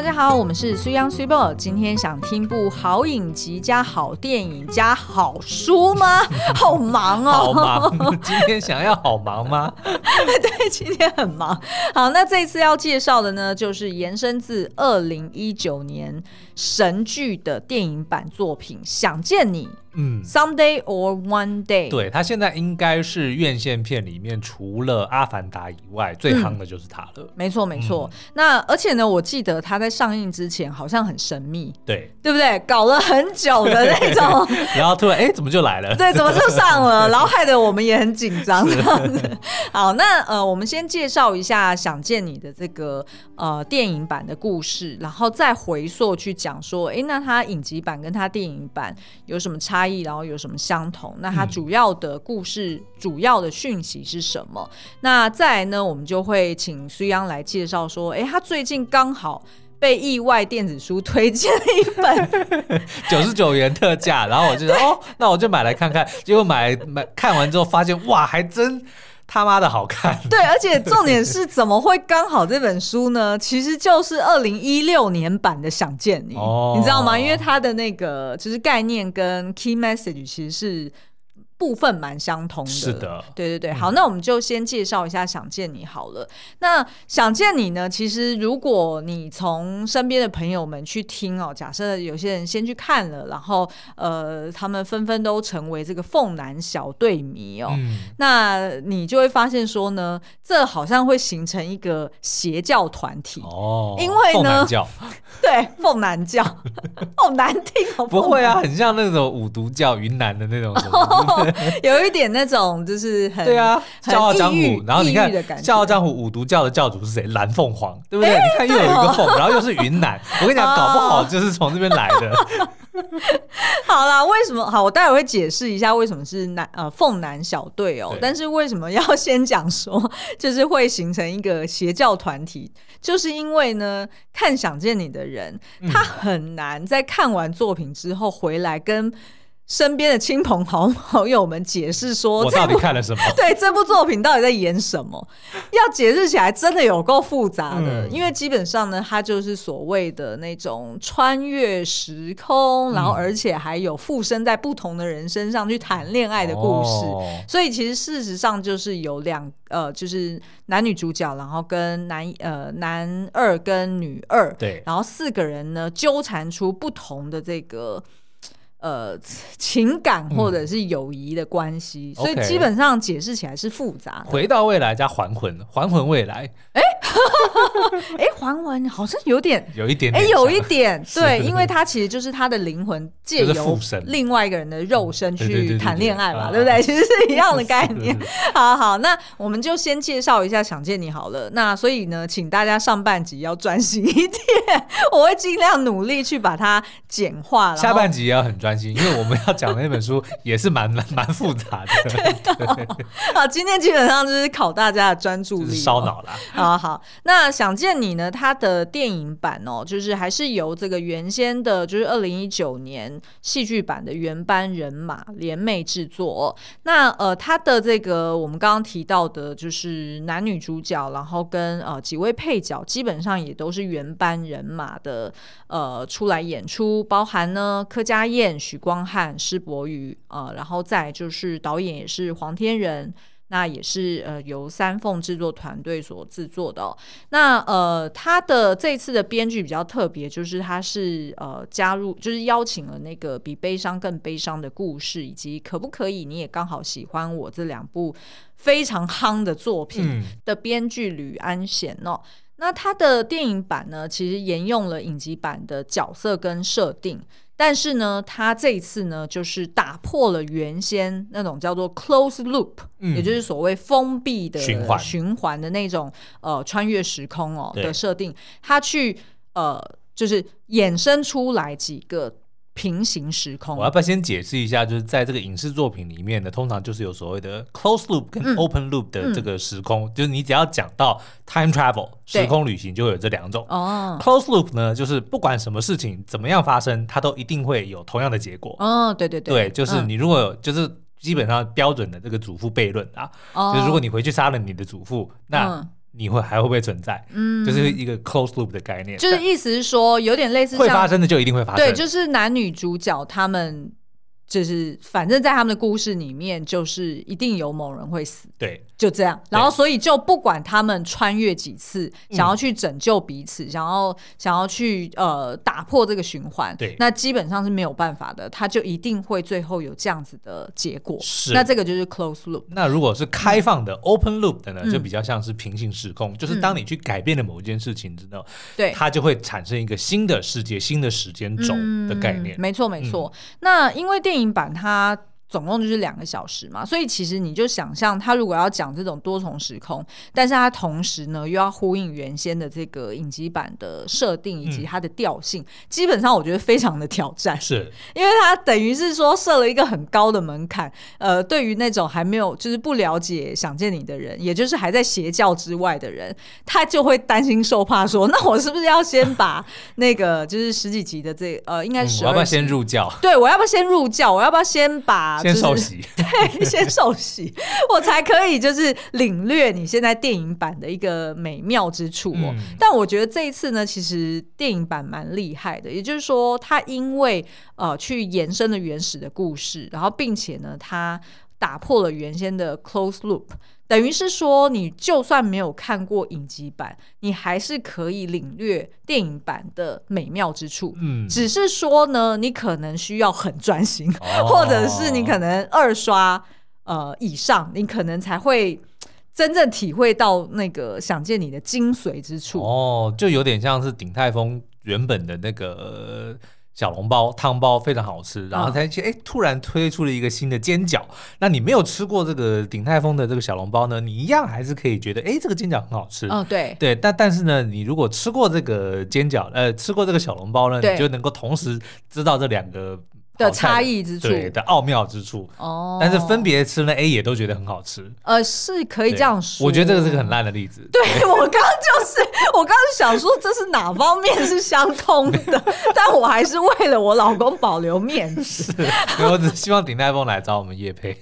大家好，我们是水 Young Super。今天想听部好影集加好电影加好书吗？好忙哦，好忙。今天想要好忙吗？对，今天很忙。好，那这一次要介绍的呢，就是延伸自二零一九年神剧的电影版作品《想见你》。嗯，Someday or One Day，对，他现在应该是院线片里面除了《阿凡达》以外最夯的就是他了。嗯、没错，没错。嗯、那而且呢，我记得他在上映之前好像很神秘，对，对不对？搞了很久的那种，然后突然哎，怎么就来了？对，怎么就上了？然后害得我们也很紧张这样子。好，那呃，我们先介绍一下《想见你》的这个呃电影版的故事，然后再回溯去讲说，哎，那他影集版跟他电影版有什么差？差异，然后有什么相同？那它主要的故事、嗯、主要的讯息是什么？那再来呢，我们就会请苏央来介绍说，哎，他最近刚好被意外电子书推荐了一本 九十九元特价，然后我就说，哦，那我就买来看看。结果买买看完之后，发现哇，还真。他妈的好看！对，而且重点是怎么会刚好这本书呢？其实就是二零一六年版的《想见你》，哦，你知道吗？因为它的那个就是概念跟 key message 其实是。部分蛮相同的，是的，对对对。好，嗯、那我们就先介绍一下《想见你》好了。那《想见你》呢？其实如果你从身边的朋友们去听哦，假设有些人先去看了，然后呃，他们纷纷都成为这个凤南小队迷哦，嗯、那你就会发现说呢，这好像会形成一个邪教团体哦，因为呢，对，凤南教 好难听哦，不会啊，很像那种五毒教云南的那种。有一点那种就是很对啊，笑傲江湖。然后你看笑傲江湖五毒教的教主是谁？蓝凤凰，对不对？你看又有一个凤，然后又是云南。我跟你讲，搞不好就是从这边来的。好啦，为什么？好，我待会会解释一下为什么是男呃凤男小队哦。但是为什么要先讲说，就是会形成一个邪教团体？就是因为呢，看想见你的人，他很难在看完作品之后回来跟。身边的亲朋好好友们解释说，我到底看了什么？对，这部作品到底在演什么？要解释起来真的有够复杂的，嗯、因为基本上呢，它就是所谓的那种穿越时空，嗯、然后而且还有附身在不同的人身上去谈恋爱的故事。哦、所以其实事实上就是有两呃，就是男女主角，然后跟男呃男二跟女二，对，然后四个人呢纠缠出不同的这个。呃，情感或者是友谊的关系，嗯、所以基本上解释起来是复杂的。回到未来加还魂，还魂未来。哎，哎，还魂好像有点，有一点，哎，有一点，对，因为他其实就是他的灵魂借由另外一个人的肉身去谈恋爱嘛，对不对？其实是一样的概念。好好，那我们就先介绍一下《想见你》好了。那所以呢，请大家上半集要专心一点，我会尽量努力去把它简化了。下半集也要很专。因为我们要讲的那本书也是蛮蛮蛮复杂的。对哦、对 好，今天基本上就是考大家的专注力，烧脑啦。好好，那想见你呢？它的电影版哦，就是还是由这个原先的，就是二零一九年戏剧版的原班人马联袂制作。那呃，它的这个我们刚刚提到的，就是男女主角，然后跟呃几位配角，基本上也都是原班人马的呃出来演出，包含呢柯佳嬿。许光汉、施柏宇，呃，然后再就是导演也是黄天仁，那也是呃由三凤制作团队所制作的哦。那呃，他的这次的编剧比较特别，就是他是呃加入，就是邀请了那个比悲伤更悲伤的故事，以及可不可以你也刚好喜欢我这两部非常夯的作品的编剧吕安贤哦。嗯、那他的电影版呢，其实沿用了影集版的角色跟设定。但是呢，他这一次呢，就是打破了原先那种叫做 close loop，嗯，也就是所谓封闭的循环循环的那种呃穿越时空哦的设定，他去呃就是衍生出来几个。平行时空，我要不要先解释一下？就是在这个影视作品里面呢，通常就是有所谓的 close loop 跟 open loop 的这个时空，嗯、就是你只要讲到 time travel 时空旅行，就会有这两种。哦，close loop 呢，就是不管什么事情怎么样发生，它都一定会有同样的结果。哦，对对对，对，就是你如果有，就是基本上标准的这个祖父悖论啊，哦、就是如果你回去杀了你的祖父，那你会还会不会存在？嗯，就是一个 close loop 的概念，就是意思是说有点类似会发生的就一定会发生，对，就是男女主角他们。就是，反正在他们的故事里面，就是一定有某人会死，对，就这样。然后，所以就不管他们穿越几次，想要去拯救彼此，嗯、想要想要去呃打破这个循环，对，那基本上是没有办法的，他就一定会最后有这样子的结果。是，那这个就是 close loop。那如果是开放的、嗯、open loop 的呢，就比较像是平行时空，嗯、就是当你去改变了某一件事情之后，对、嗯，它就会产生一个新的世界、新的时间轴的概念。嗯、没错，没错。嗯、那因为电影。电影版它。总共就是两个小时嘛，所以其实你就想象他如果要讲这种多重时空，但是他同时呢又要呼应原先的这个影集版的设定以及它的调性，嗯、基本上我觉得非常的挑战，是因为他等于是说设了一个很高的门槛，呃，对于那种还没有就是不了解想见你的人，也就是还在邪教之外的人，他就会担心受怕说，那我是不是要先把那个就是十几集的这呃，应该是、嗯、我要不要先入教？对，我要不要先入教？我要不要先把先受洗，对，先受洗，我才可以就是领略你现在电影版的一个美妙之处哦。嗯、但我觉得这一次呢，其实电影版蛮厉害的，也就是说，它因为呃去延伸了原始的故事，然后并且呢，它打破了原先的 close loop。等于是说，你就算没有看过影集版，你还是可以领略电影版的美妙之处。嗯，只是说呢，你可能需要很专心，哦、或者是你可能二刷呃以上，你可能才会真正体会到那个想见你的精髓之处。哦，就有点像是鼎泰丰原本的那个。小笼包汤包非常好吃，然后才哎突然推出了一个新的煎饺。那你没有吃过这个鼎泰丰的这个小笼包呢？你一样还是可以觉得哎这个煎饺很好吃。嗯，对对，但但是呢，你如果吃过这个煎饺，呃，吃过这个小笼包呢，你就能够同时知道这两个。的差异之处，对的奥妙之处哦，但是分别吃呢，A 也都觉得很好吃，呃，是可以这样说。我觉得这个是个很烂的例子。对，我刚刚就是，我刚刚想说这是哪方面是相通的，但我还是为了我老公保留面子。我只希望鼎泰丰来找我们叶配。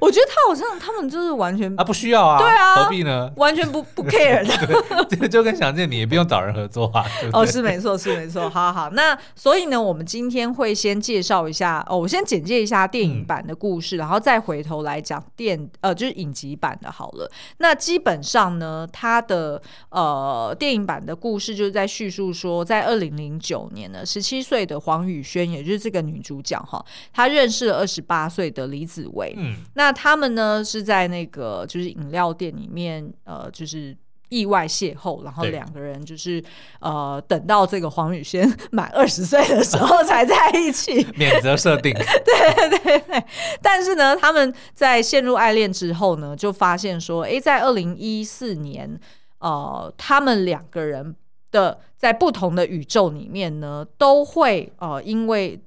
我觉得他好像他们就是完全啊不需要啊，对啊，何必呢？完全不不 care 的，这个就跟想见你也不用找人合作啊。哦，是没错，是没错。好好好，那所以呢，我们今天会先介绍一下哦，我先简介一下电影版的故事，嗯、然后再回头来讲电呃就是影集版的好了。那基本上呢，它的呃电影版的故事就是在叙述说，在二零零九年呢，十七岁的黄宇轩，也就是这个女主角哈，她认识了二十八岁的李子维。嗯。那他们呢是在那个就是饮料店里面，呃，就是意外邂逅，然后两个人就是呃，等到这个黄宇轩满二十岁的时候才在一起，免责设定。对对对，但是呢，他们在陷入爱恋之后呢，就发现说，哎，在二零一四年，呃，他们两个人的在不同的宇宙里面呢，都会呃，因为。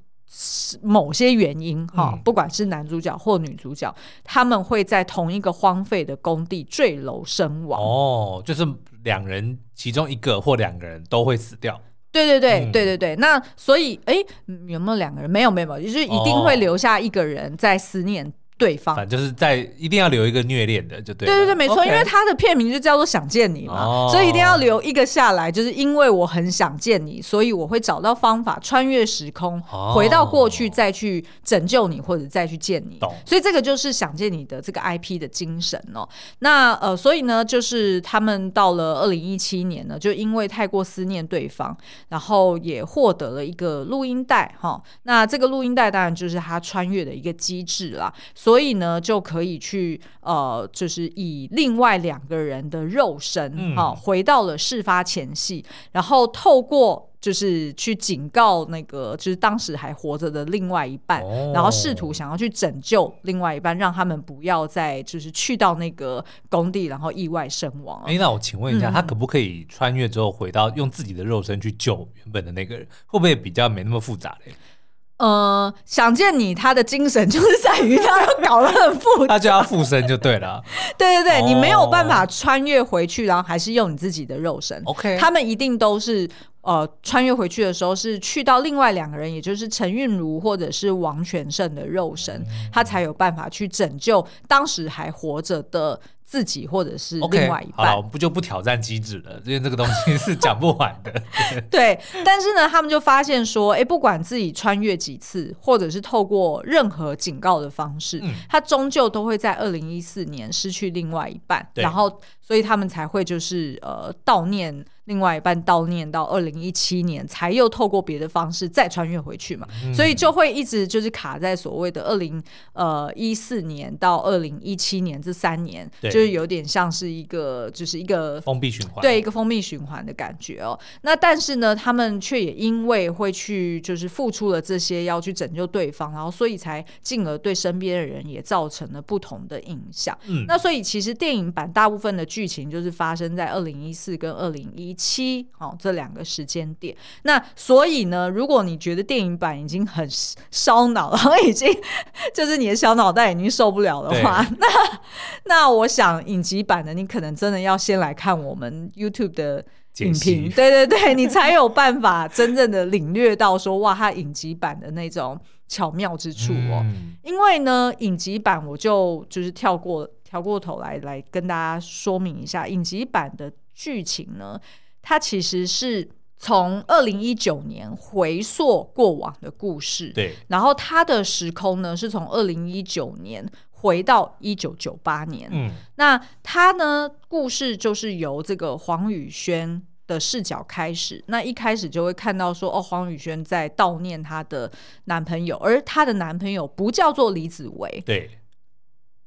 某些原因哈，嗯、不管是男主角或女主角，他们会在同一个荒废的工地坠楼身亡。哦，就是两人其中一个或两个人都会死掉。对对对、嗯、对对对。那所以，哎，有没有两个人？没有没有，就是一定会留下一个人在思念。对方，反正就是在一定要留一个虐恋的，就对。对对对，没错因为他的片名就叫做《想见你》嘛，哦、所以一定要留一个下来，就是因为我很想见你，所以我会找到方法穿越时空，哦、回到过去再去拯救你或者再去见你。所以这个就是《想见你》的这个 IP 的精神哦。那呃，所以呢，就是他们到了二零一七年呢，就因为太过思念对方，然后也获得了一个录音带哈、哦。那这个录音带当然就是他穿越的一个机制啦。所以呢，就可以去呃，就是以另外两个人的肉身哈、嗯哦，回到了事发前夕，然后透过就是去警告那个就是当时还活着的另外一半，哦、然后试图想要去拯救另外一半，让他们不要再就是去到那个工地，然后意外身亡。哎，那我请问一下，嗯、他可不可以穿越之后回到用自己的肉身去救原本的那个人？会不会比较没那么复杂嘞？呃，想见你，他的精神就是在于他要搞得很复杂，他就要附身就对了。对对对，哦、你没有办法穿越回去，然后还是用你自己的肉身。OK，他们一定都是。呃，穿越回去的时候是去到另外两个人，也就是陈韵如或者是王全胜的肉身，他才有办法去拯救当时还活着的自己或者是另外一半，okay, 好了，我们不就不挑战机制了，因为这个东西是讲不完的。对，但是呢，他们就发现说，哎，不管自己穿越几次，或者是透过任何警告的方式，嗯、他终究都会在二零一四年失去另外一半，然后，所以他们才会就是呃悼念。另外一半悼念到二零一七年，才又透过别的方式再穿越回去嘛，嗯、所以就会一直就是卡在所谓的二零呃一四年到二零一七年这三年，就是有点像是一个就是一个封闭循环，对一个封闭循环的感觉哦。那但是呢，他们却也因为会去就是付出了这些要去拯救对方，然后所以才进而对身边的人也造成了不同的影响。嗯，那所以其实电影版大部分的剧情就是发生在二零一四跟二零一七，哦，这两个时间点。那所以呢，如果你觉得电影版已经很烧脑，然 后已经就是你的小脑袋已经受不了的话，那那我想影集版的你可能真的要先来看我们 YouTube 的影评，析对对对，你才有办法真正的领略到说哇，它影集版的那种巧妙之处哦。嗯、因为呢，影集版我就就是跳过跳过头来来跟大家说明一下影集版的剧情呢。它其实是从二零一九年回溯过往的故事，对。然后它的时空呢是从二零一九年回到一九九八年，嗯。那它呢故事就是由这个黄宇轩的视角开始，那一开始就会看到说，哦，黄宇轩在悼念她的男朋友，而她的男朋友不叫做李子维，对。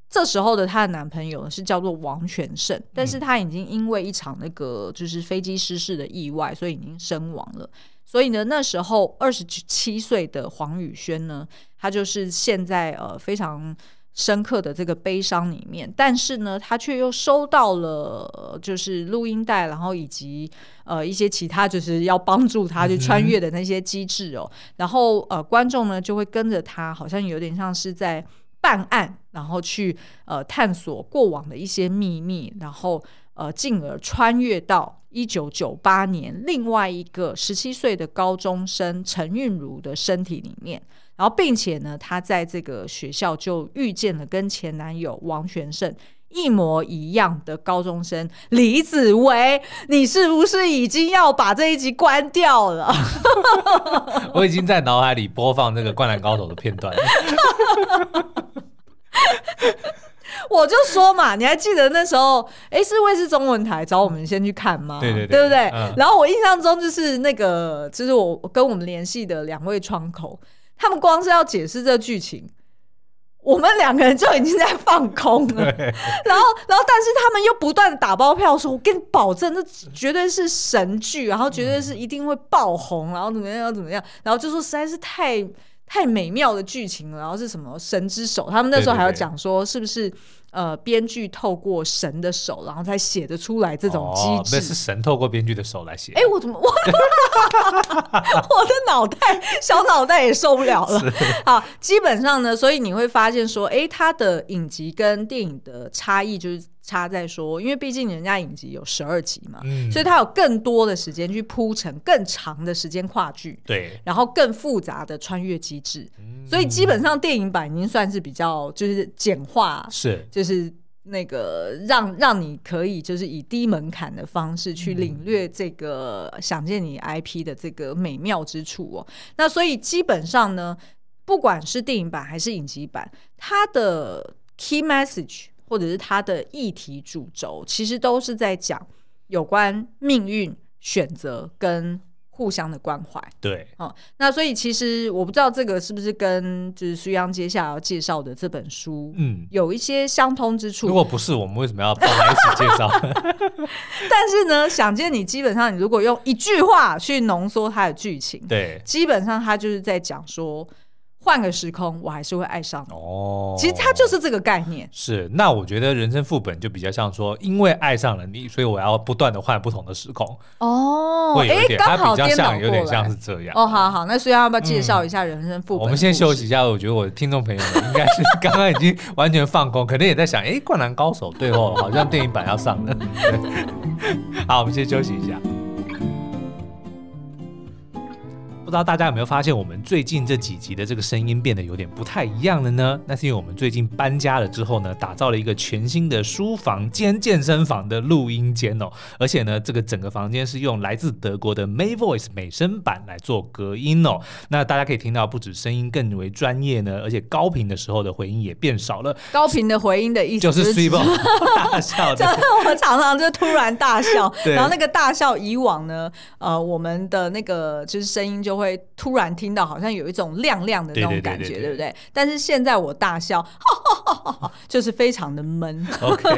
这时候的她的男朋友是叫做王全胜，但是他已经因为一场那个就是飞机失事的意外，所以已经身亡了。所以呢，那时候二十七岁的黄宇轩呢，他就是现在呃非常深刻的这个悲伤里面，但是呢，他却又收到了就是录音带，然后以及呃一些其他就是要帮助他去穿越的那些机制哦，然后呃观众呢就会跟着他，好像有点像是在。办案，然后去呃探索过往的一些秘密，然后呃进而穿越到一九九八年另外一个十七岁的高中生陈韵如的身体里面，然后并且呢，她在这个学校就遇见了跟前男友王全胜一模一样的高中生李子维。你是不是已经要把这一集关掉了？我已经在脑海里播放那个《灌篮高手》的片段。我就说嘛，你还记得那时候，哎、欸，是卫视中文台找我们先去看吗？对对对，对不对？嗯、然后我印象中就是那个，就是我跟我们联系的两位窗口，他们光是要解释这剧情，我们两个人就已经在放空了。然后，然后，但是他们又不断的打包票说，我跟你保证，这绝对是神剧，然后绝对是一定会爆红，然后怎么样，怎么样，然后就说实在是太。太美妙的剧情了，然后是什么神之手？他们那时候还要讲说，是不是呃编剧透过神的手，然后才写得出来这种机制？那、哦、是神透过编剧的手来写。哎，我怎么我 我的脑袋小脑袋也受不了了。是好，基本上呢，所以你会发现说，哎，它的影集跟电影的差异就是。差在说，因为毕竟人家影集有十二集嘛，嗯、所以他有更多的时间去铺陈更长的时间跨剧，对，然后更复杂的穿越机制，嗯、所以基本上电影版已经算是比较就是简化，是就是那个让让你可以就是以低门槛的方式去领略这个想见你 IP 的这个美妙之处哦。那所以基本上呢，不管是电影版还是影集版，它的 key message。或者是他的议题主轴，其实都是在讲有关命运、选择跟互相的关怀。对，哦、嗯，那所以其实我不知道这个是不是跟就是苏央接下来要介绍的这本书，嗯，有一些相通之处。如果不是，我们为什么要放在一起介绍？但是呢，想见你基本上，你如果用一句话去浓缩它的剧情，对，基本上它就是在讲说。换个时空，我还是会爱上。哦，其实它就是这个概念。是，那我觉得人生副本就比较像说，因为爱上了你，所以我要不断的换不同的时空。哦，会有一点，它比较像，有点像是这样。哦，好好，那所以要不要介绍一下人生副本？我们先休息一下。我觉得我的听众朋友们应该是刚刚已经完全放空，可能也在想，哎，灌篮高手最后好像电影版要上了。好，我们先休息一下。不知道大家有没有发现，我们最近这几集的这个声音变得有点不太一样了呢？那是因为我们最近搬家了之后呢，打造了一个全新的书房兼健身房的录音间哦。而且呢，这个整个房间是用来自德国的 May Voice 美声版来做隔音哦。那大家可以听到，不止声音更为专业呢，而且高频的时候的回音也变少了。高频的回音的意思就是大笑，我常常就突然大笑，然后那个大笑以往呢，呃，我们的那个就是声音就。会突然听到好像有一种亮亮的那种感觉，对不对？但是现在我大笑，就是非常的闷。OK，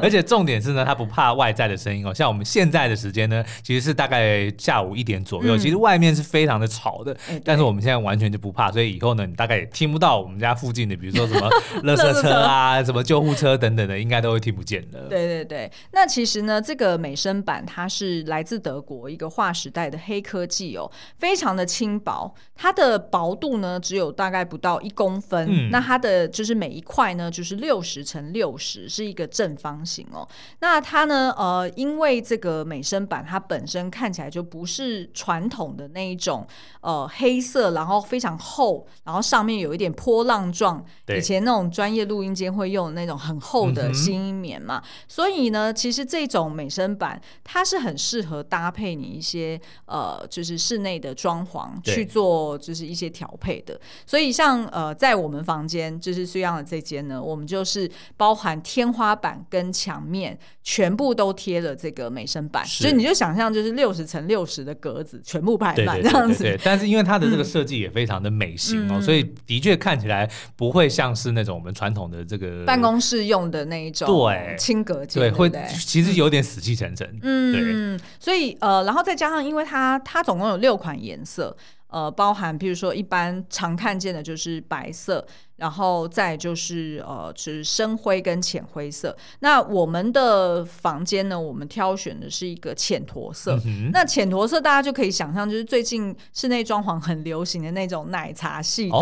而且重点是呢，他不怕外在的声音哦。像我们现在的时间呢，其实是大概下午一点左右，嗯、其实外面是非常的吵的。欸、但是我们现在完全就不怕，所以以后呢，你大概也听不到我们家附近的，比如说什么 垃圾车啊、什么救护车等等的，应该都会听不见的。对对对，那其实呢，这个美声版它是来自德国一个划时代的黑科技哦，非常的。轻薄，它的薄度呢只有大概不到一公分。嗯、那它的就是每一块呢就是六十乘六十，是一个正方形哦。那它呢，呃，因为这个美声板它本身看起来就不是传统的那一种，呃，黑色，然后非常厚，然后上面有一点波浪状。以前那种专业录音间会用的那种很厚的新音棉嘛。嗯、所以呢，其实这种美声板它是很适合搭配你一些呃，就是室内的装潢。去做就是一些调配的，所以像呃，在我们房间就是这样的这间呢，我们就是包含天花板跟墙面全部都贴了这个美声板，所以你就想象就是六十乘六十的。格子全部排满这样子。对，但是因为它的。这个设计也非常的美型哦，所以的。确看起来不会像是那种我们传统的。这个办公室用的那一种对轻隔间，对，会其实有点死气沉沉。嗯，对，所以呃，然后再加上因为它它总共有六款颜色。个呃，包含比如说一般常看见的就是白色。然后再就是呃，就是深灰跟浅灰色。那我们的房间呢，我们挑选的是一个浅驼色。嗯、那浅驼色大家就可以想象，就是最近室内装潢很流行的那种奶茶系的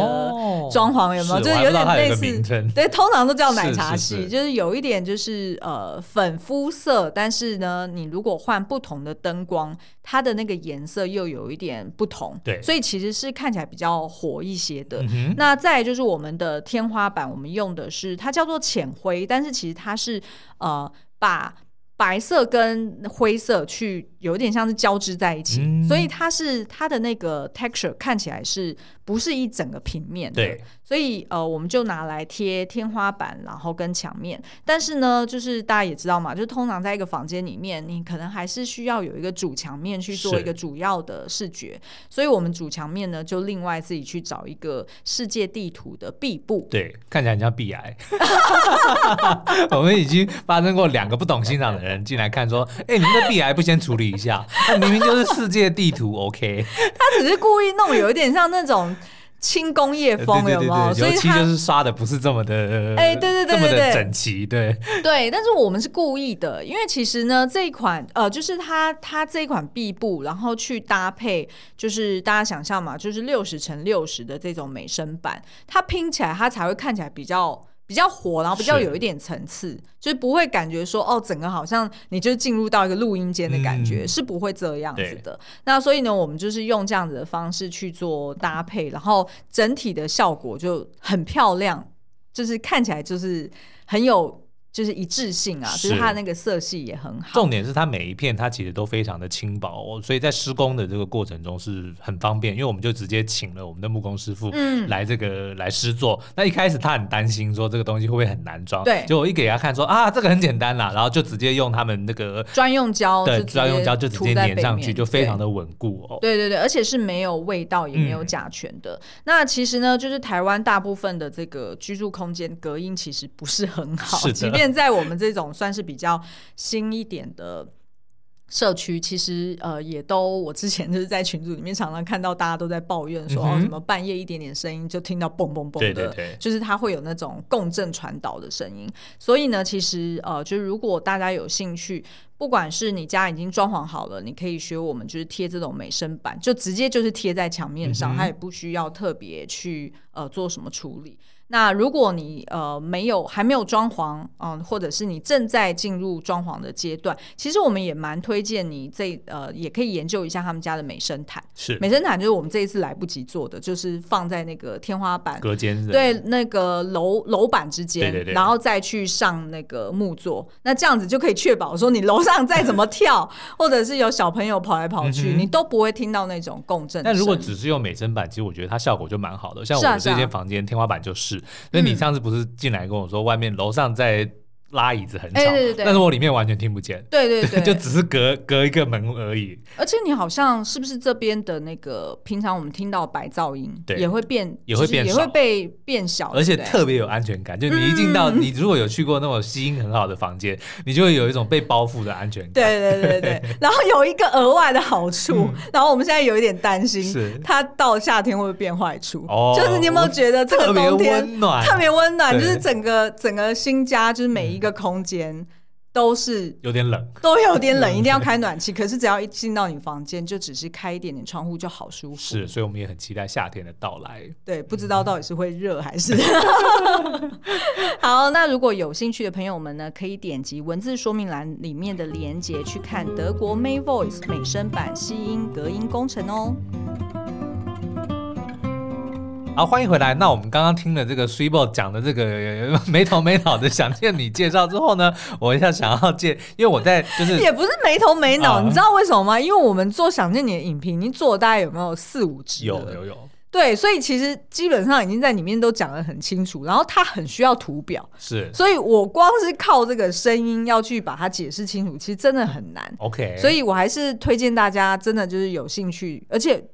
装潢，有没有？哦、就是有点类似，对，通常都叫奶茶系，是是是就是有一点就是呃粉肤色，但是呢，你如果换不同的灯光，它的那个颜色又有一点不同。对，所以其实是看起来比较火一些的。嗯、那再就是我们。的天花板，我们用的是它叫做浅灰，但是其实它是呃把白色跟灰色去有点像是交织在一起，嗯、所以它是它的那个 texture 看起来是。不是一整个平面的，对，所以呃，我们就拿来贴天花板，然后跟墙面。但是呢，就是大家也知道嘛，就通常在一个房间里面，你可能还是需要有一个主墙面去做一个主要的视觉。所以我们主墙面呢，就另外自己去找一个世界地图的壁布，对，看起来很像壁癌。我们已经发生过两个不懂欣赏的人进来看，说：“哎、欸，你们的壁癌不先处理一下？那明明就是世界地图，OK？” 他只是故意弄有一点像那种。轻工业风有没有？所以它就是刷的不是这么的，哎，对对对对对，这么的整齐，对对。但是我们是故意的，因为其实呢，这一款呃，就是它它这一款壁布，然后去搭配，就是大家想象嘛，就是六十乘六十的这种美声版，它拼起来它才会看起来比较。比较火，然后比较有一点层次，就是不会感觉说哦，整个好像你就进入到一个录音间的感觉，嗯、是不会这样子的。那所以呢，我们就是用这样子的方式去做搭配，然后整体的效果就很漂亮，就是看起来就是很有。就是一致性啊，是就是它那个色系也很好。重点是它每一片它其实都非常的轻薄，哦所以在施工的这个过程中是很方便，因为我们就直接请了我们的木工师傅来这个、嗯、来施作。那一开始他很担心说这个东西会不会很难装，对，就我一给他看说啊这个很简单啦，然后就直接用他们那个专用胶，对，专用胶就直接粘上去，就非常的稳固哦。对对对，而且是没有味道也没有甲醛的。嗯、那其实呢，就是台湾大部分的这个居住空间隔音其实不是很好，是的即便现在我们这种算是比较新一点的社区，其实呃也都，我之前就是在群组里面常常看到大家都在抱怨说，嗯、哦什么半夜一点点声音就听到嘣嘣嘣的，对对对，就是它会有那种共振传导的声音。所以呢，其实呃，就是如果大家有兴趣，不管是你家已经装潢好了，你可以学我们就是贴这种美声板，就直接就是贴在墙面上，嗯、它也不需要特别去呃做什么处理。那如果你呃没有还没有装潢，嗯，或者是你正在进入装潢的阶段，其实我们也蛮推荐你这呃也可以研究一下他们家的美声毯。是美声毯就是我们这一次来不及做的，就是放在那个天花板隔间对那个楼楼板之间，对对对，然后再去上那个木座，那这样子就可以确保说你楼上再怎么跳，或者是有小朋友跑来跑去，嗯、你都不会听到那种共振。但如果只是用美声板，其实我觉得它效果就蛮好的。像我们这间房间天花板就是。那你上次不是进来跟我说，外面楼上在拉椅子很吵，欸、对对对，但是我里面完全听不见，对对对，就只是隔隔一个门而已。而且你好像是不是这边的那个平常我们听到白噪音，对，也会变，也会变，也会被变小，而且特别有安全感。就你一进到，你如果有去过那种吸音很好的房间，你就会有一种被包覆的安全感。对对对对，然后有一个额外的好处，然后我们现在有一点担心，是。它到夏天会不会变坏处？哦，就是你有没有觉得这个冬天温暖，特别温暖，就是整个整个新家，就是每一个空间。都是有点冷，都有点冷，一定要开暖气。可是只要一进到你房间，就只是开一点点窗户就好舒服。是，所以我们也很期待夏天的到来。对，不知道到底是会热还是…… 好，那如果有兴趣的朋友们呢，可以点击文字说明栏里面的链接去看德国 May Voice 美声版吸音隔音工程哦。好，欢迎回来。那我们刚刚听了这个 Swebo 讲的这个 没头没脑的想见你介绍之后呢，我一下想要介，因为我在就是也不是没头没脑，呃、你知道为什么吗？因为我们做想见你的影评，你做了大概有没有四五集？有有有。对，所以其实基本上已经在里面都讲得很清楚，然后它很需要图表，是，所以我光是靠这个声音要去把它解释清楚，其实真的很难。OK，所以我还是推荐大家真的就是有兴趣，而且。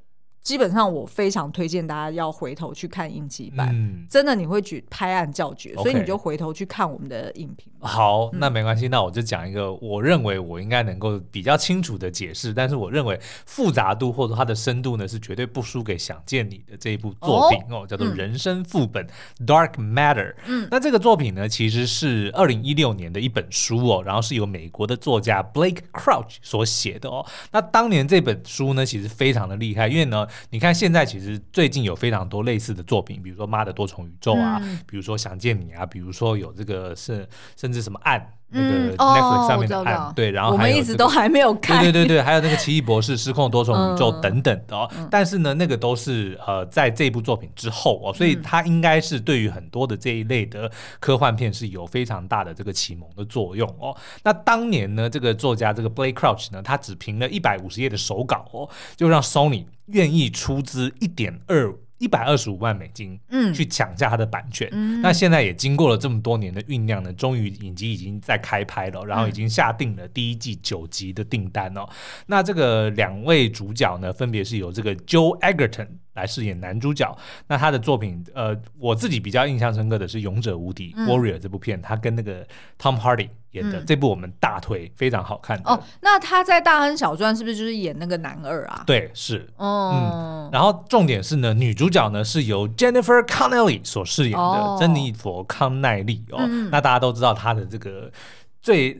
基本上我非常推荐大家要回头去看影集版，嗯、真的你会举拍案叫绝，所以你就回头去看我们的影评。好，那没关系，那我就讲一个我认为我应该能够比较清楚的解释，但是我认为复杂度或者它的深度呢是绝对不输给《想见你》的这一部作品哦，哦，叫做《人生副本》嗯、（Dark Matter）。嗯，那这个作品呢其实是二零一六年的一本书哦，然后是由美国的作家 Blake Crouch 所写的哦。那当年这本书呢其实非常的厉害，因为呢。你看，现在其实最近有非常多类似的作品，比如说《妈的多重宇宙》啊，嗯、比如说《想见你》啊，比如说有这个是甚至什么案。那个 Netflix 上面的案，嗯哦、对，然后我们一直都还没有看，对对对对，还有那个奇异博士、失控多重宇宙等等的哦。嗯、但是呢，那个都是呃在这部作品之后哦，所以它应该是对于很多的这一类的科幻片是有非常大的这个启蒙的作用哦。那当年呢，这个作家这个 Blake Crouch 呢，他只凭了一百五十页的手稿哦，就让 Sony 愿意出资一点二。一百二十五万美金，嗯，去抢下它的版权。嗯，那现在也经过了这么多年的酝酿呢，终于影集已经在开拍了，然后已经下定了第一季九集的订单哦。嗯，那这个两位主角呢，分别是由这个 Joel Edgerton 来饰演男主角。那他的作品，呃，我自己比较印象深刻的是《勇者无敌》嗯，Warrior 这部片，他跟那个 Tom Hardy。演的、嗯、这部我们大推，非常好看哦。那他在《大亨小传》是不是就是演那个男二啊？对，是。哦、嗯，然后重点是呢，女主角呢是由 Jennifer Connelly 所饰演的、哦、珍妮佛·康奈利哦。嗯、那大家都知道她的这个最，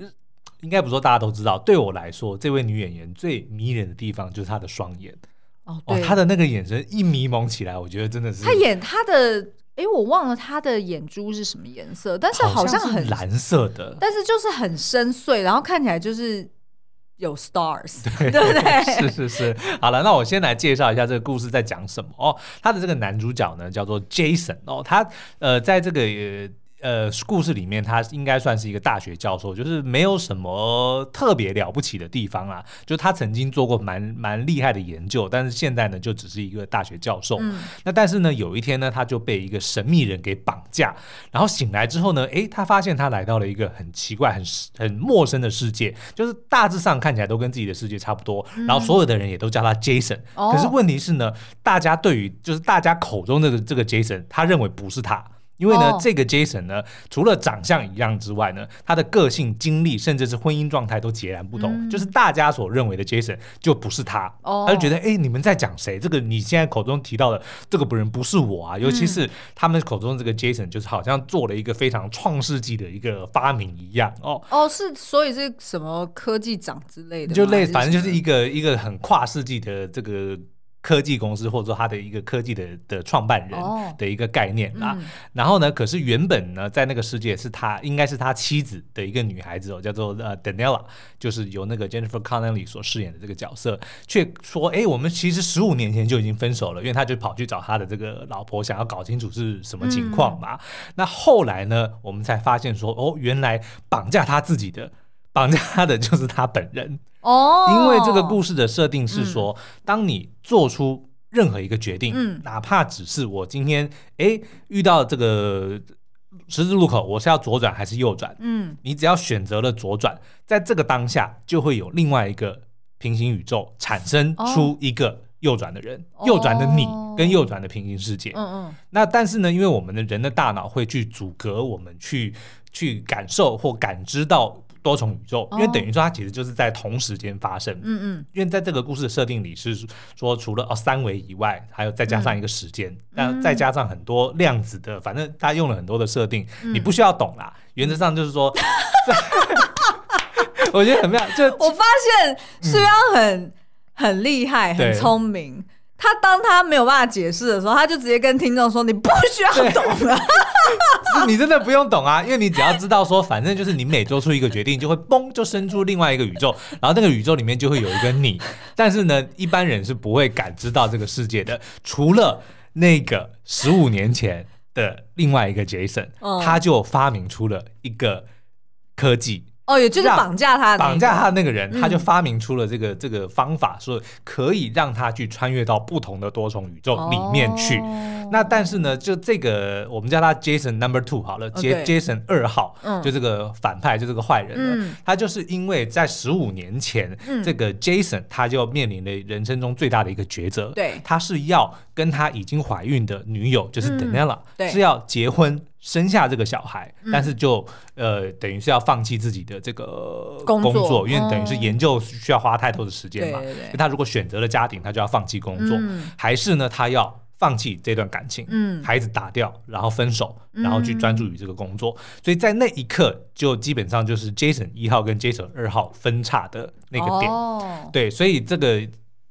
应该不说大家都知道，对我来说，这位女演员最迷人的地方就是她的双眼。哦，对，她的那个眼神一迷蒙起来，我觉得真的是。他演他的。哎，我忘了他的眼珠是什么颜色，但是好像很像蓝色的，但是就是很深邃，然后看起来就是有 stars，对，对不对？是是是。好了，那我先来介绍一下这个故事在讲什么哦。他的这个男主角呢叫做 Jason 哦，他呃在这个。呃呃，故事里面他应该算是一个大学教授，就是没有什么特别了不起的地方啊。就他曾经做过蛮蛮厉害的研究，但是现在呢，就只是一个大学教授。嗯、那但是呢，有一天呢，他就被一个神秘人给绑架，然后醒来之后呢，诶，他发现他来到了一个很奇怪、很很陌生的世界，就是大致上看起来都跟自己的世界差不多，嗯、然后所有的人也都叫他 Jason。哦、可是问题是呢，大家对于就是大家口中的这个 Jason，他认为不是他。因为呢，oh. 这个 Jason 呢，除了长相一样之外呢，他的个性、经历，甚至是婚姻状态都截然不同。嗯、就是大家所认为的 Jason 就不是他，oh. 他就觉得，哎，你们在讲谁？这个你现在口中提到的这个人不是我啊！尤其是他们口中的这个 Jason，就是好像做了一个非常创世纪的一个发明一样哦。哦，oh, 是，所以是什么科技长之类的？就类，反正就是一个一个很跨世纪的这个。科技公司，或者说他的一个科技的的创办人的一个概念啦。哦嗯、然后呢，可是原本呢，在那个世界是他应该是他妻子的一个女孩子哦，叫做呃 Daniela，就是由那个 Jennifer Connelly 所饰演的这个角色，却说，哎，我们其实十五年前就已经分手了，因为他就跑去找他的这个老婆，想要搞清楚是什么情况嘛。嗯、那后来呢，我们才发现说，哦，原来绑架他自己的。绑架他的就是他本人哦，因为这个故事的设定是说，嗯、当你做出任何一个决定，嗯、哪怕只是我今天哎遇到这个十字路口，我是要左转还是右转？嗯，你只要选择了左转，在这个当下就会有另外一个平行宇宙产生出一个右转的人，哦、右转的你跟右转的平行世界。嗯嗯，那但是呢，因为我们的人的大脑会去阻隔我们去去感受或感知到。多重宇宙，因为等于说它其实就是在同时间发生。嗯嗯，因为在这个故事的设定里是说，除了哦三维以外，还有再加上一个时间，那再加上很多量子的，反正他用了很多的设定，你不需要懂啦。原则上就是说，我觉得很妙。就我发现书央很很厉害，很聪明。他当他没有办法解释的时候，他就直接跟听众说：“你不需要懂了，你真的不用懂啊，因为你只要知道说，反正就是你每做出一个决定，就会嘣就生出另外一个宇宙，然后那个宇宙里面就会有一个你。但是呢，一般人是不会感知到这个世界的，除了那个十五年前的另外一个 Jason，他就发明出了一个科技。”哦，也就是绑架他的绑架他那个人，他就发明出了这个这个方法，说可以让他去穿越到不同的多重宇宙里面去。那但是呢，就这个我们叫他 Jason Number Two 好了，Jason 二号，就这个反派，就这个坏人嗯。他就是因为在十五年前，这个 Jason 他就面临了人生中最大的一个抉择，对，他是要跟他已经怀孕的女友，就是 Daniela，是要结婚。生下这个小孩，但是就呃，等于是要放弃自己的这个工作，因为等于是研究需要花太多的时间嘛。他如果选择了家庭，他就要放弃工作，还是呢，他要放弃这段感情，孩子打掉，然后分手，然后去专注于这个工作。所以在那一刻，就基本上就是 Jason 一号跟 Jason 二号分叉的那个点。对，所以这个。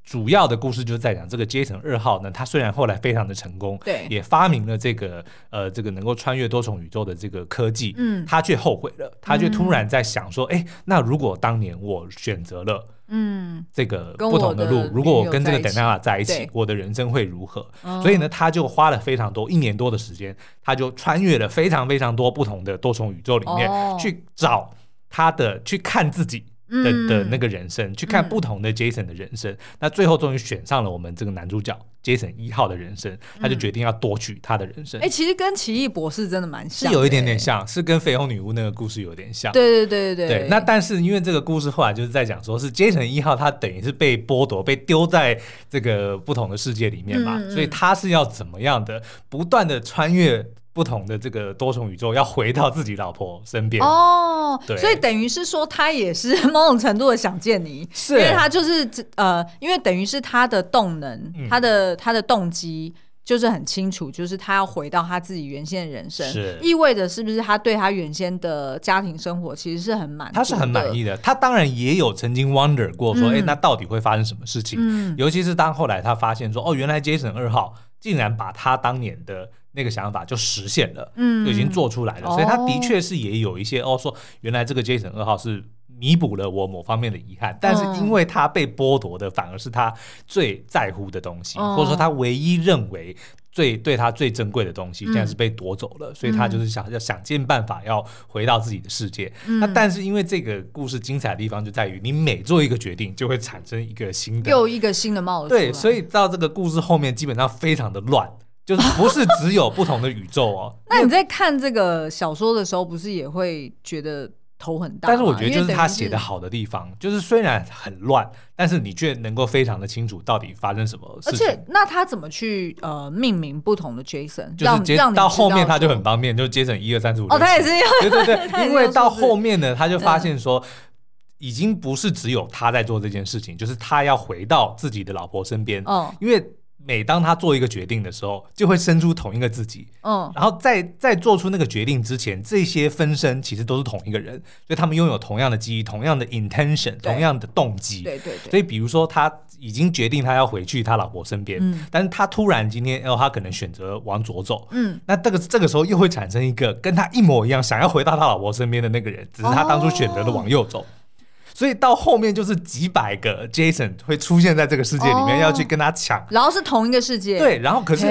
主要的故事就是在讲这个 Jason 二号呢，他虽然后来非常的成功，对，也发明了这个呃这个能够穿越多重宇宙的这个科技，嗯，他却后悔了，他却突然在想说，哎、嗯，那如果当年我选择了嗯这个不同的路，的如果我跟这个 Daniela 在一起，我的人生会如何？嗯、所以呢，他就花了非常多一年多的时间，他就穿越了非常非常多不同的多重宇宙里面、哦、去找他的去看自己。的的那个人生，去看不同的 Jason 的人生，那最后终于选上了我们这个男主角 Jason 一号的人生，他就决定要夺取他的人生。哎，其实跟奇异博士真的蛮像，是有一点点像，是跟绯红女巫那个故事有点像。对对对对对。那但是因为这个故事后来就是在讲说，是 Jason 一号他等于是被剥夺，被丢在这个不同的世界里面嘛，所以他是要怎么样的不断的穿越。不同的这个多重宇宙要回到自己老婆身边。哦，对，所以等于是说他也是 某种程度的想见你，是。因为他就是呃，因为等于是他的动能，嗯、他的他的动机就是很清楚，就是他要回到他自己原先的人生，是。意味着是不是他对他原先的家庭生活其实是很满，他是很满意的。他当然也有曾经 wonder 过说，哎、嗯，那到底会发生什么事情？嗯，尤其是当后来他发现说，哦，原来 Jason 二号竟然把他当年的。那个想法就实现了，嗯，就已经做出来了，所以他的确是也有一些哦，说原来这个 Jason 二号是弥补了我某方面的遗憾，但是因为他被剥夺的反而是他最在乎的东西，或者说他唯一认为最对他最珍贵的东西，现在是被夺走了，所以他就是想要想尽办法要回到自己的世界。那但是因为这个故事精彩的地方就在于，你每做一个决定，就会产生一个新的又一个新的帽子。对，所以到这个故事后面基本上非常的乱。就是不是只有不同的宇宙哦？那你在看这个小说的时候，不是也会觉得头很大？但是我觉得就是他写的好的地方，就是虽然很乱，但是你却能够非常的清楚到底发生什么事情。而且，那他怎么去呃命名不同的 Jason？就是到后面他就很方便，就 Jason 一二三四五。哦，他也是对对对，因为到后面呢，他就发现说，已经不是只有他在做这件事情，就是他要回到自己的老婆身边。哦，因为。每当他做一个决定的时候，就会生出同一个自己。嗯，然后在在做出那个决定之前，这些分身其实都是同一个人，所以他们拥有同样的记忆、同样的 intention、同样的动机。对对对。所以比如说，他已经决定他要回去他老婆身边，嗯，但是他突然今天，哦，他可能选择往左走，嗯，那这个这个时候又会产生一个跟他一模一样想要回到他老婆身边的那个人，只是他当初选择了往右走。哦所以到后面就是几百个 Jason 会出现在这个世界里面，要去跟他抢，然后是同一个世界。对，然后可是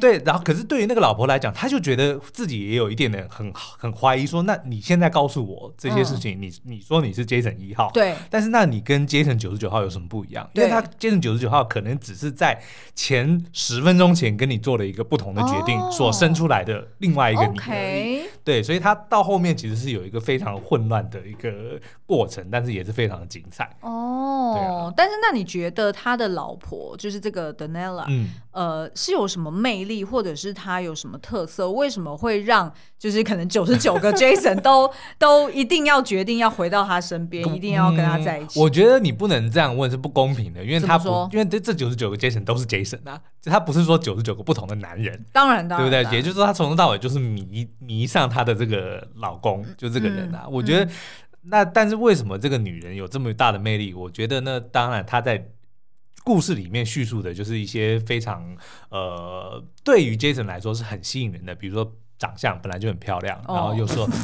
对，然后可是对于那个老婆来讲，他就觉得自己也有一点点很很怀疑，说，那你现在告诉我这些事情，你你说你是 Jason 一号，对，但是那你跟 Jason 九十九号有什么不一样？因为他 Jason 九十九号可能只是在前十分钟前跟你做了一个不同的决定，所生出来的另外一个你而已。对，所以他到后面其实是有一个非常混乱的一个过程，但是也是非常的精彩哦。啊、但是那你觉得他的老婆就是这个 Danella，嗯，呃，是有什么魅力，或者是他有什么特色？为什么会让就是可能九十九个 Jason 都都一定要决定要回到他身边，一定要跟他在一起？我觉得你不能这样问是不公平的，因为他不，因为这这九十九个 Jason 都是 Jason 啊，他不是说九十九个不同的男人，当然，当然，对不对？也就是说，他从头到尾就是迷迷上。他的这个老公就这个人啊，嗯、我觉得那但是为什么这个女人有这么大的魅力？我觉得呢，当然她在故事里面叙述的就是一些非常呃，对于 Jason 来说是很吸引人的，比如说长相本来就很漂亮，然后又说。哦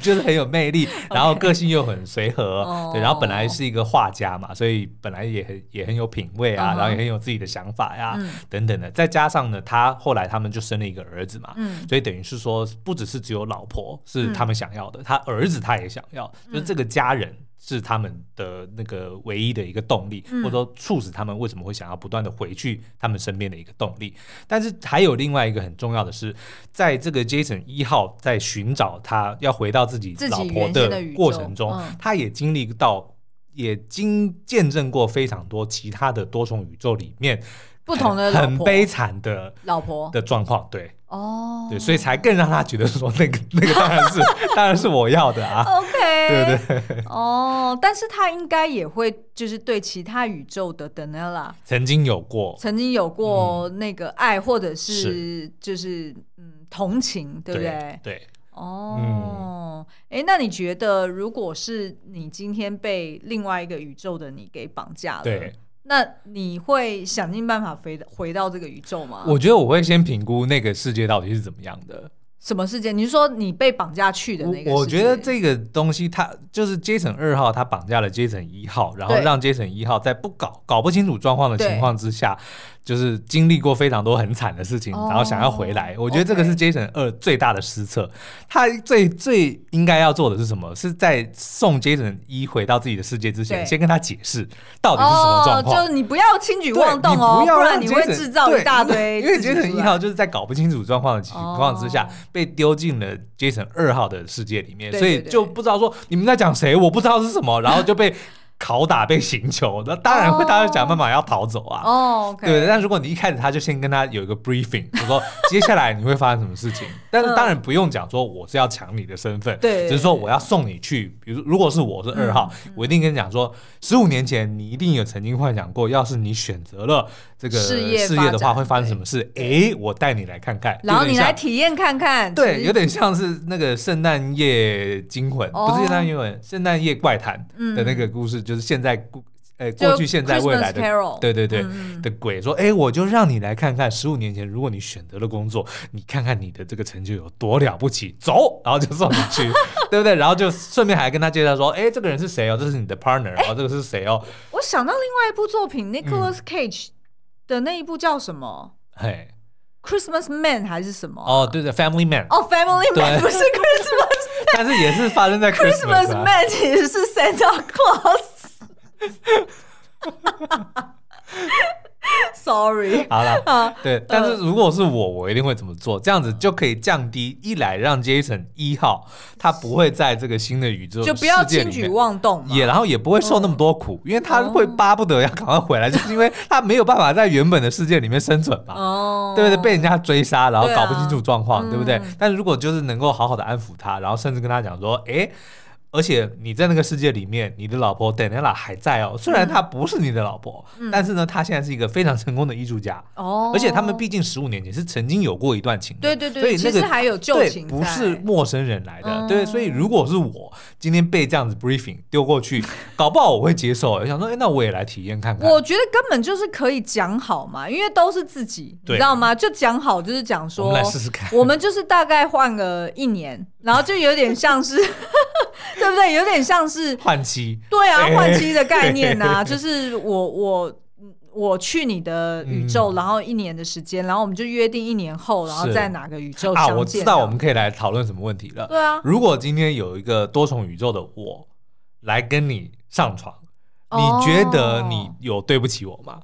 就是很有魅力，然后个性又很随和，Okay. 对，然后本来是一个画家嘛，所以本来也很也很有品味啊，uh huh. 然后也很有自己的想法呀，嗯、等等的。再加上呢，他后来他们就生了一个儿子嘛，嗯、所以等于是说，不只是只有老婆是他们想要的，嗯、他儿子他也想要，就是这个家人。是他们的那个唯一的一个动力，或者说促使他们为什么会想要不断的回去他们身边的一个动力。但是还有另外一个很重要的是，在这个 Jason 一号在寻找他要回到自己老婆的过程中，他也经历到，也经见证过非常多其他的多重宇宙里面不同的很悲惨的老婆的状况。对。哦，对，所以才更让他觉得说那个 那个当然是 当然是我要的啊，OK，对不对？哦，但是他应该也会就是对其他宇宙的 Danella 曾经有过，曾经有过那个爱或者是就是嗯同情，对不对？对，哦，哎，那你觉得如果是你今天被另外一个宇宙的你给绑架了？对。那你会想尽办法回回到这个宇宙吗？我觉得我会先评估那个世界到底是怎么样的。什么事件？你是说你被绑架去的那个？我觉得这个东西，他就是 Jason 二号，他绑架了 Jason 一号，然后让 Jason 一号在不搞搞不清楚状况的情况之下。就是经历过非常多很惨的事情，然后想要回来。我觉得这个是 Jason 二最大的失策。他最最应该要做的是什么？是在送 Jason 一回到自己的世界之前，先跟他解释到底是什么状况。就是你不要轻举妄动哦，不然你会制造一大堆。因为 Jason 一号就是在搞不清楚状况的情况之下，被丢进了 Jason 二号的世界里面，所以就不知道说你们在讲谁，我不知道是什么，然后就被。拷打被刑求，那当然会，他会想办法要逃走啊。哦，对不对？但如果你一开始他就先跟他有一个 briefing，就说接下来你会发生什么事情，但是当然不用讲说我是要抢你的身份，对，只是说我要送你去。比如如果是我是二号，我一定跟你讲说，十五年前你一定有曾经幻想过，要是你选择了这个事业的话，会发生什么事？哎，我带你来看看，然后你来体验看看。对，有点像是那个圣诞夜惊魂，不是圣诞夜惊魂，圣诞夜怪谈的那个故事。就是现在过，呃，过去、现在、未来的，对对对的鬼说，哎，我就让你来看看，十五年前，如果你选择了工作，你看看你的这个成就有多了不起，走，然后就送你去，对不对？然后就顺便还跟他介绍说，哎，这个人是谁哦？这是你的 partner，然后这个是谁哦？我想到另外一部作品，Nicholas Cage 的那一部叫什么？嘿，Christmas Man 还是什么？哦，对对，Family Man。哦，Family Man 不是 Christmas，但是也是发生在 Christmas Man，其实是 Santa Claus。Sorry，好了，对，但是如果是我，我一定会怎么做？这样子就可以降低一来让 Jason 一号他不会在这个新的宇宙，就不要轻举妄动，也然后也不会受那么多苦，因为他会巴不得要赶快回来，就是因为他没有办法在原本的世界里面生存嘛，哦，对不对？被人家追杀，然后搞不清楚状况，对不对？但是如果就是能够好好的安抚他，然后甚至跟他讲说，哎。而且你在那个世界里面，你的老婆 Daniela 还在哦。虽然她不是你的老婆，嗯、但是呢，她现在是一个非常成功的艺术家。哦。而且他们毕竟十五年前是曾经有过一段情的。对对对。所以那个其实还有旧情对，不是陌生人来的。嗯、对。所以如果是我今天被这样子 briefing 丢过去，搞不好我会接受。我想说，哎，那我也来体验看看。我觉得根本就是可以讲好嘛，因为都是自己，你知道吗？就讲好，就是讲说，我们来试试看。我们就是大概换个一年，然后就有点像是。对不对？有点像是换妻，对啊，换妻的概念啊，就是我我我去你的宇宙，然后一年的时间，然后我们就约定一年后，然后在哪个宇宙相见。啊，我知道我们可以来讨论什么问题了。对啊，如果今天有一个多重宇宙的我来跟你上床，你觉得你有对不起我吗？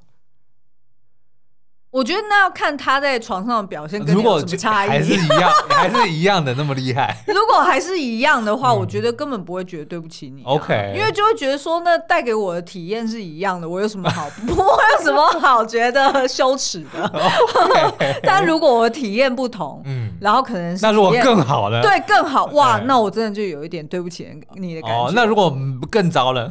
我觉得那要看他在床上的表现跟什么差异，还是一样，还是一样的那么厉害。如果还是一样的话，嗯、我觉得根本不会觉得对不起你、啊。OK，因为就会觉得说，那带给我的体验是一样的，我有什么好，不会有什么好觉得羞耻的。但如果我的体验不同，嗯，然后可能是那如果更好了？对，更好哇，那我真的就有一点对不起你的感觉。哦，那如果更糟了？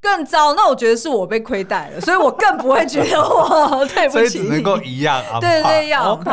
更糟，那我觉得是我被亏待了，所以我更不会觉得我对不起你。所以只能够一样啊，对对，要 OK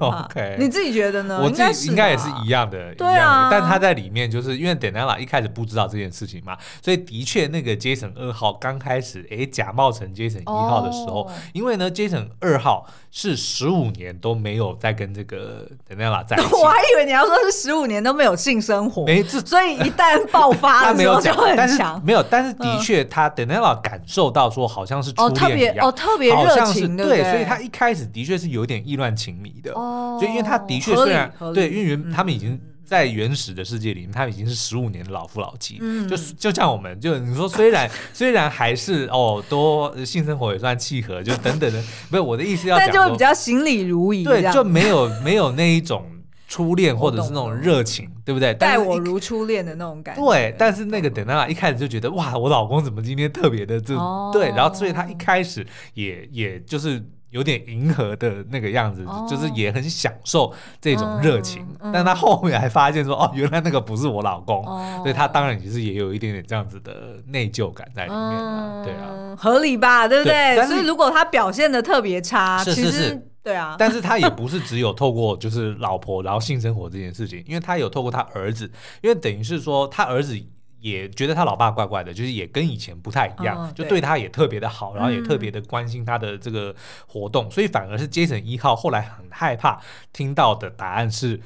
OK。你自己觉得呢？我自己应该也是一样的，对啊。但他在里面就是因为 Daniela 一开始不知道这件事情嘛，所以的确那个 Jason 二号刚开始哎假冒成 Jason 一号的时候，因为呢 Jason 二号是十五年都没有再跟这个 Daniela 在一起。我还以为你要说是十五年都没有性生活，哎，所以一旦爆发的时候 就很强。没有，但是的确。他 Daniela 感受到说好像是初恋一样，哦，特别哦，特别热情，对，所以他一开始的确是有点意乱情迷的，哦，所以因为他的确虽然对，因为原他们已经在原始的世界里面，他们已经是十五年的老夫老妻，嗯，就就像我们，就你说虽然 虽然还是哦，多性生活也算契合，就等等的，不是我的意思要讲，但就会比较行礼如仪，对，就没有没有那一种。初恋或者是那种热情，对不对？待我如初恋的那种感觉。对，但是那个等到一开始就觉得哇，我老公怎么今天特别的这、哦、对，然后所以他一开始也也就是有点迎合的那个样子，哦、就是也很享受这种热情。嗯、但他后面还发现说哦，原来那个不是我老公，哦、所以他当然其实也有一点点这样子的内疚感在里面啊，嗯、对啊，合理吧？对不对？对，所以如果他表现的特别差，是是是。其实对啊，但是他也不是只有透过就是老婆，然后性生活这件事情，因为他有透过他儿子，因为等于是说他儿子也觉得他老爸怪怪的，就是也跟以前不太一样，哦、就对他也特别的好，然后也特别的关心他的这个活动，嗯、所以反而是 Jason 一号后来很害怕听到的答案是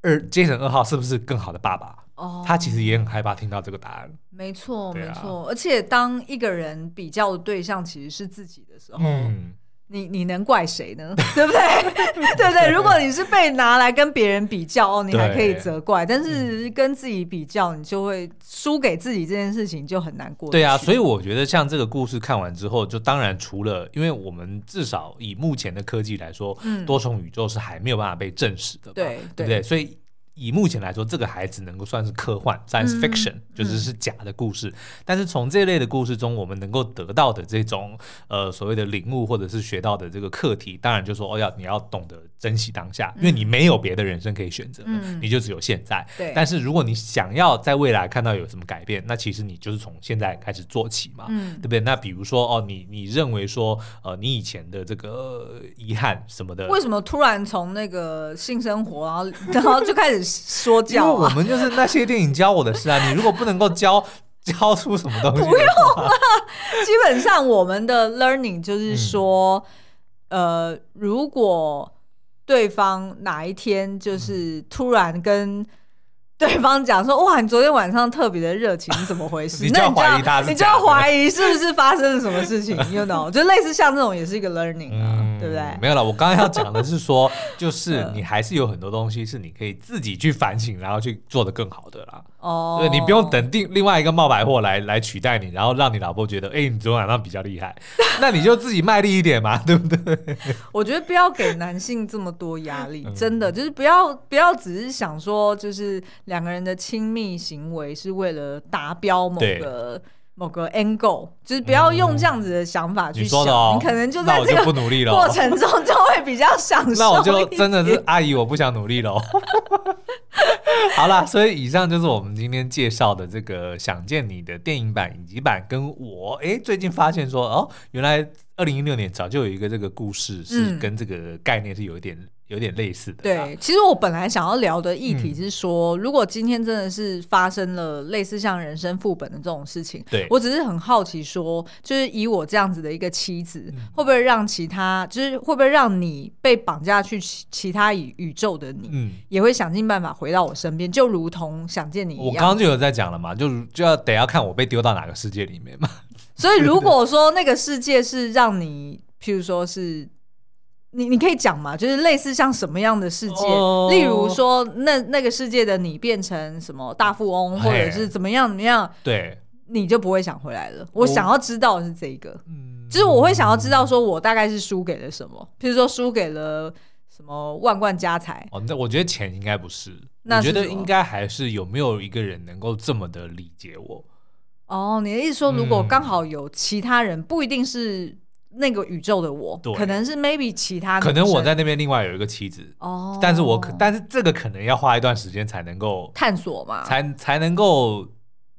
二 Jason 二号是不是更好的爸爸？哦，他其实也很害怕听到这个答案。没错，啊、没错，而且当一个人比较的对象其实是自己的时候，嗯。你你能怪谁呢？对不对？对不对？如果你是被拿来跟别人比较哦，你还可以责怪；但是跟自己比较，你就会输给自己这件事情就很难过。对啊，所以我觉得像这个故事看完之后，就当然除了，因为我们至少以目前的科技来说，嗯，多重宇宙是还没有办法被证实的，对，对不对？所以。以目前来说，这个孩子能够算是科幻 （science fiction），嗯、就是是假的故事。嗯、但是从这类的故事中，我们能够得到的这种呃所谓的领悟，或者是学到的这个课题，当然就说哦，要你要懂得珍惜当下，因为你没有别的人生可以选择，嗯、你就只有现在。对。但是如果你想要在未来看到有什么改变，那其实你就是从现在开始做起嘛，嗯、对不对？那比如说哦，你你认为说呃，你以前的这个遗憾什么的，为什么突然从那个性生活，然后然后就开始。说教、啊，因为我们就是那些电影教我的事啊！你 如果不能够教教出什么东西，不用了。基本上我们的 learning 就是说，嗯、呃，如果对方哪一天就是突然跟。对方讲说：“哇，你昨天晚上特别的热情，怎么回事？” 你就要怀疑他，你就要怀疑是不是发生了什么事情？You know，就类似像这种也是一个 learning 啊，嗯、对不对？没有了，我刚刚要讲的是说，就是 你还是有很多东西是你可以自己去反省，然后去做的更好的啦。哦，对，你不用等定另外一个冒牌货来来取代你，然后让你老婆觉得，哎，你昨天晚上比较厉害，那你就自己卖力一点嘛，对不对？我觉得不要给男性这么多压力，真的就是不要不要只是想说，就是两个人的亲密行为是为了达标某个某个 goal，就是不要用这样子的想法去想，嗯你，哦、你可能就在这个不努力了过程中就会比较享受。那我就真的是阿姨，我不想努力喽。好啦，所以以上就是我们今天介绍的这个《想见你》的电影版、影集版，跟我哎最近发现说哦，原来二零一六年早就有一个这个故事是跟这个概念是有一点。嗯有点类似的。对，其实我本来想要聊的议题是说，嗯、如果今天真的是发生了类似像人生副本的这种事情，对我只是很好奇说，就是以我这样子的一个妻子，嗯、会不会让其他，就是会不会让你被绑架去其其他宇宇宙的你，嗯，也会想尽办法回到我身边，就如同想见你一样。我刚刚就有在讲了嘛，就就要得要看我被丢到哪个世界里面嘛。所以 如果说那个世界是让你，譬如说是。你你可以讲嘛，就是类似像什么样的世界，oh. 例如说那那个世界的你变成什么大富翁，或者是怎么样怎么样，对，你就不会想回来了。我想要知道的是这个，嗯，就是我会想要知道说我大概是输给了什么，譬如说输给了什么万贯家财。哦，那我觉得钱应该不是，我觉得应该还是有没有一个人能够这么的理解我。哦，你的意思说，如果刚好有其他人，不一定是。那个宇宙的我，可能是 maybe 其他，可能我在那边另外有一个妻子哦，但是我可，但是这个可能要花一段时间才能够探索嘛，才才能够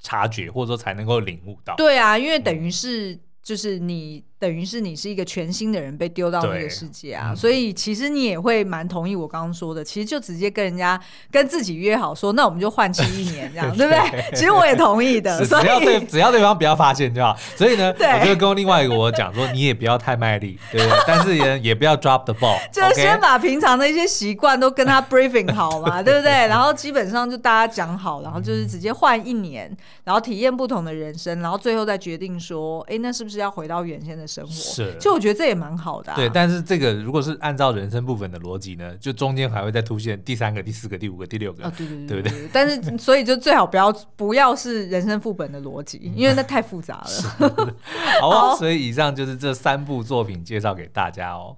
察觉，或者说才能够领悟到。对啊，因为等于是就是你。等于是你是一个全新的人被丢到那个世界啊，嗯、所以其实你也会蛮同意我刚刚说的，其实就直接跟人家跟自己约好说，那我们就换期一年这样，对不对？其实我也同意的，只要对 只要对方不要发现就好。所以呢，对我就跟另外一个我讲说，你也不要太卖力，对不对？但是也也不要 drop the ball，就先把平常的一些习惯都跟他 briefing 好嘛，对不对？然后基本上就大家讲好，然后就是直接换一年，然后体验不同的人生，然后最后再决定说，哎，那是不是要回到原先的生活？是。就我觉得这也蛮好的、啊。对，但是这个如果是按照人生部分的逻辑呢，就中间还会再出现第三个、第四个、第五个、第六个，哦、对对对，对不对？但是所以就最好不要不要是人生副本的逻辑，因为那太复杂了。好所以以上就是这三部作品介绍给大家哦。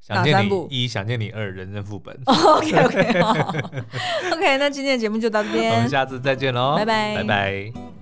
想见你一，想见你二，人生副本。OK OK OK，那今天的节目就到这边，我们下次再见喽，拜拜，拜拜。